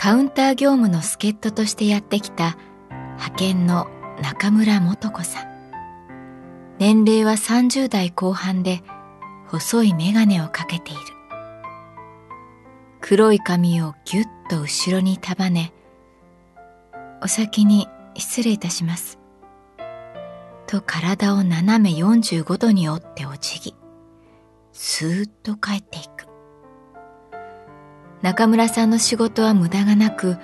カウンター業務の助っ人としてやってきた派遣の中村素子さん。年齢は30代後半で細い眼鏡をかけている。黒い髪をぎゅっと後ろに束ねお先に失礼いたします。と体を斜め45度に折ってお辞儀。スーッと帰っていく。中村さんの仕事は無駄がなく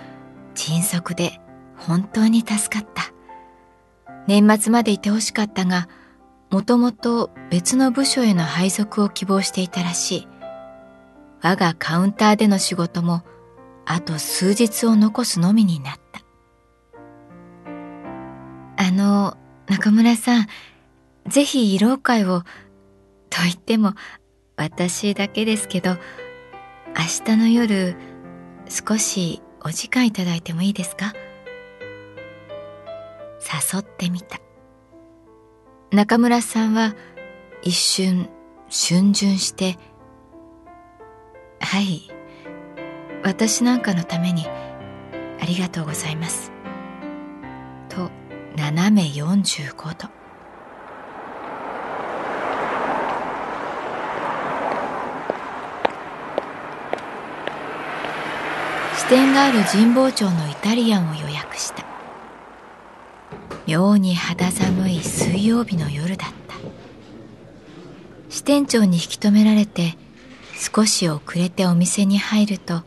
迅速で本当に助かった。年末までいてほしかったがもともと別の部署への配属を希望していたらしい。我がカウンターでの仕事もあと数日を残すのみになった。あの中村さんぜひ慰労会をと言っても私だけですけど明日の夜少しお時間いただいてもいいですか？誘ってみた。中村さんは一瞬逡巡して「はい私なんかのためにありがとうございます」と斜め45度。支店がある神保町のイタリアンを予約した。妙に肌寒い水曜日の夜だった。支店長に引き止められて少し遅れてお店に入ると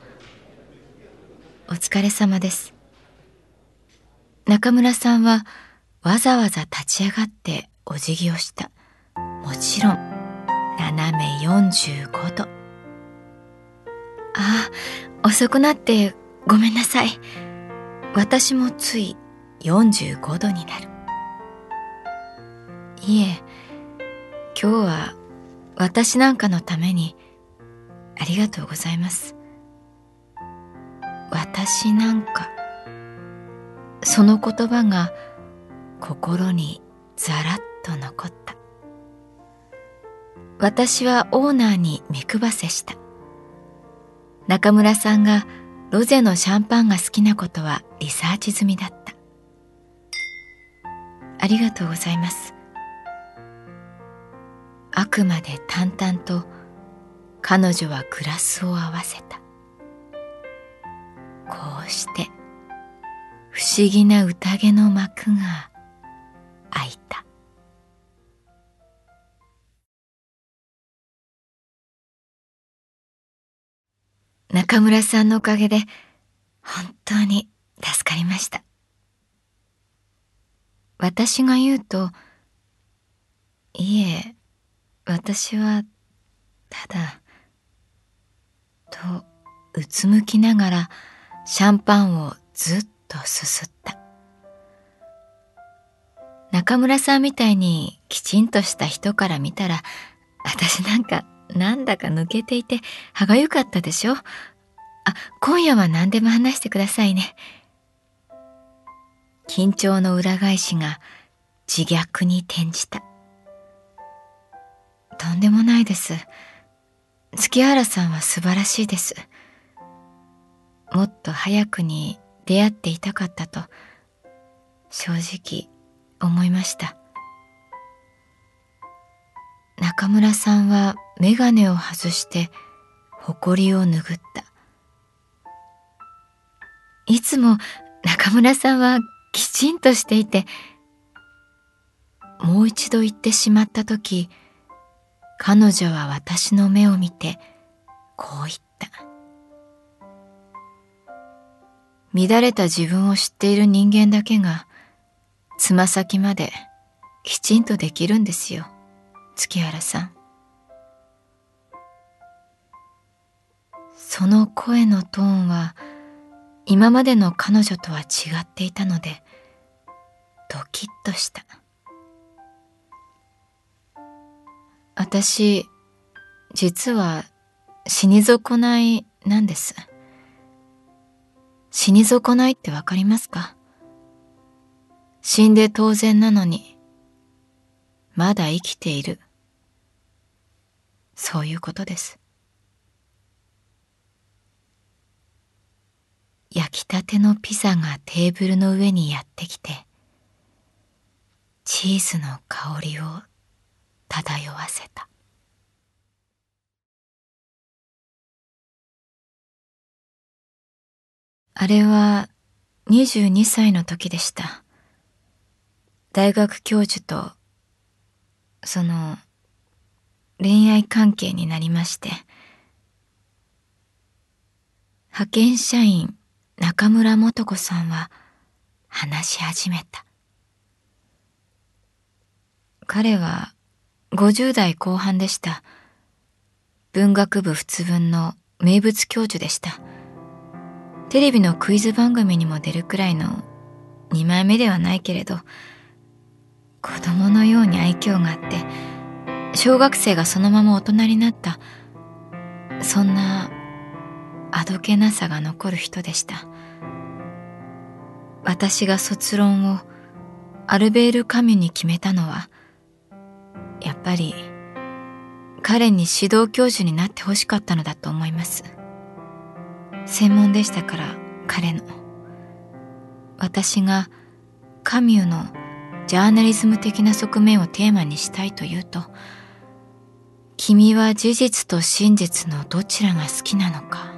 「お疲れ様です」中村さんはわざわざ立ち上がってお辞儀をした。もちろん斜め45度。ああ遅くなってごめんなさい。私もつい45度になる。いえ、今日は私なんかのためにありがとうございます。私なんか、その言葉が心にざらっと残った。私はオーナーに目配せした。中村さんがロゼのシャンパンが好きなことはリサーチ済みだった。ありがとうございます。あくまで淡々と彼女はグラスを合わせた。こうして不思議な宴の幕が開いた。中村さんのおかげで本当に助かりました。私が言うと、いえ、私は、ただ、と、うつむきながらシャンパンをずっとすすった。中村さんみたいにきちんとした人から見たら、私なんかなんだか抜けていて歯がゆかったでしょ？あ、今夜は何でも話してくださいね。緊張の裏返しが自虐に転じた。とんでもないです。月原さんは素晴らしいです。もっと早くに出会っていたかったと正直思いました。中村さんは眼鏡を外して誇りを拭った。いつも中村さんはきちんとしていて、もう一度言ってしまった時、彼女は私の目を見て、こう言った。乱れた自分を知っている人間だけが、つま先まできちんとできるんですよ、月原さん。その声のトーンは、今までの彼女とは違っていたので、ドキッとした。私、実は死に損ないなんです。死に損ないってわかりますか？死んで当然なのに、まだ生きている。そういうことです。焼きたてのピザがテーブルの上にやってきて、チーズの香りを漂わせた。あれは22歳の時でした。大学教授と、その、恋愛関係になりまして、派遣社員中村素子さんは話し始めた。彼は50代後半でした。文学部仏文の名物教授でした。テレビのクイズ番組にも出るくらいの2枚目ではないけれど、子供のように愛嬌があって、小学生がそのまま大人になった、そんなあどけなさが残る人でした。私が卒論をアルベール・カミュに決めたのは、やっぱり彼に指導教授になってほしかったのだと思います。専門でしたから彼の。私がカミュのジャーナリズム的な側面をテーマにしたいと言うと、君は事実と真実のどちらが好きなのか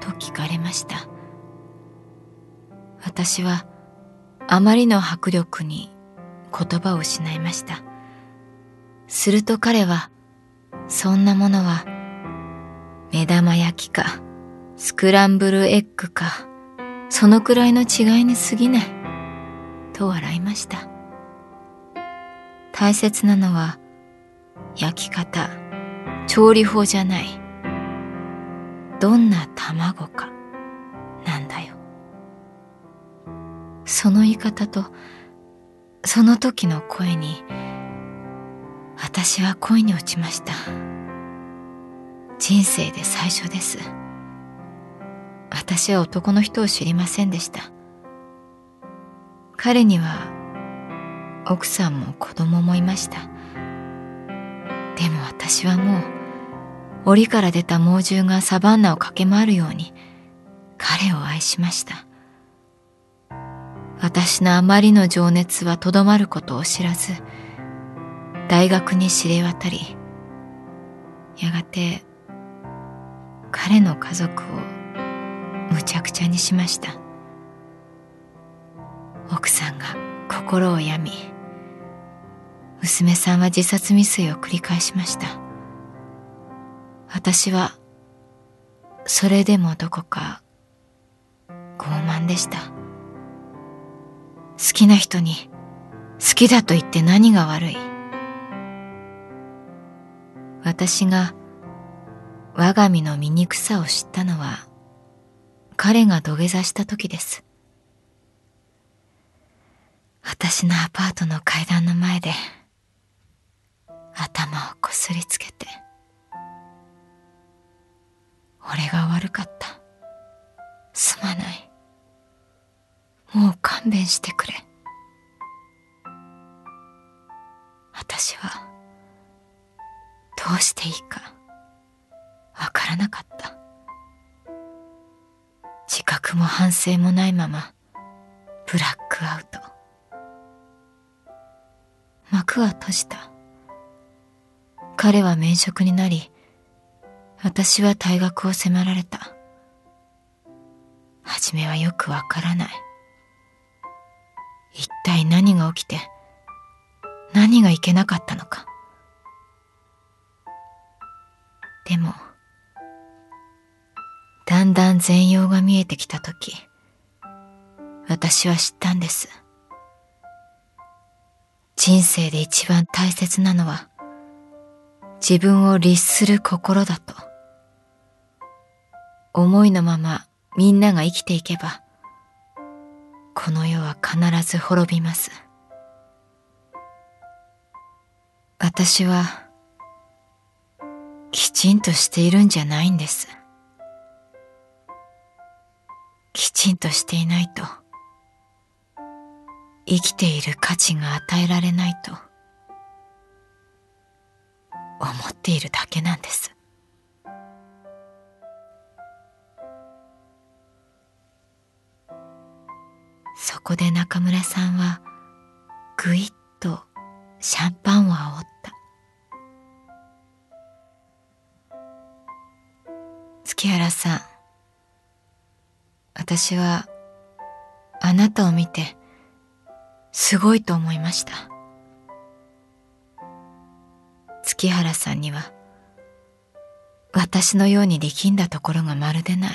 と聞かれました。私はあまりの迫力に言葉を失いました。すると彼は、そんなものは、目玉焼きか、スクランブルエッグか、そのくらいの違いに過ぎない、と笑いました。大切なのは、焼き方、調理法じゃない。どんな卵か、なんだよ。その言い方と、その時の声に、私は恋に落ちました。人生で最初です。私は男の人を知りませんでした。彼には奥さんも子供もいました。でも私はもう檻から出た猛獣がサバンナを駆け回るように彼を愛しました。私のあまりの情熱はとどまることを知らず、大学に知れ渡り、やがて彼の家族をむちゃくちゃにしました。奥さんが心を病み、娘さんは自殺未遂を繰り返しました。私は、それでもどこか傲慢でした。好きな人に好きだと言って何が悪い。私が我が身の醜さを知ったのは彼が土下座した時です。私のアパートの階段の前で頭をこすりつけて俺が悪かった。すまない。もう勘弁してくれ。私は、どうしていいか、わからなかった。自覚も反省もないまま、ブラックアウト。幕は閉じた。彼は免職になり、私は退学を迫られた。初めはよくわからない。一体何が起きて、何がいけなかったのか。でも、だんだん全容が見えてきたとき、私は知ったんです。人生で一番大切なのは、自分を律する心だと。思いのままみんなが生きていけば、この世は必ず滅びます。私は、きちんとしているんじゃないんです。きちんとしていないと、生きている価値が与えられないと、思っているだけなんです。そこで中村さんはぐいっとシャンパンを煽った。月原さん、私はあなたを見てすごいと思いました。月原さんには私のように力んだところがまるでない。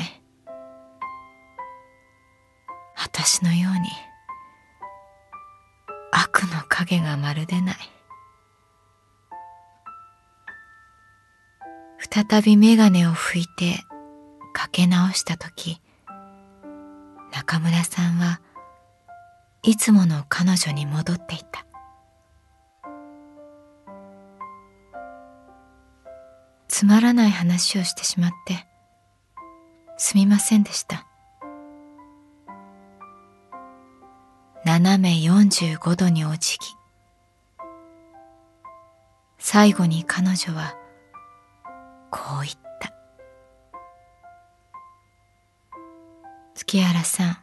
私のように悪の影がまるでない再び眼鏡を拭いてかけ直した時中村さんはいつもの彼女に戻っていたつまらない話をしてしまってすみませんでした。斜め45度にお辞儀最後に彼女はこう言った。月原さん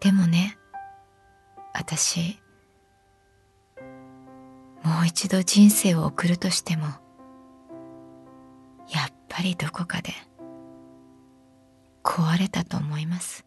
でもね私もう一度人生を送るとしてもやっぱりどこかで壊れたと思います。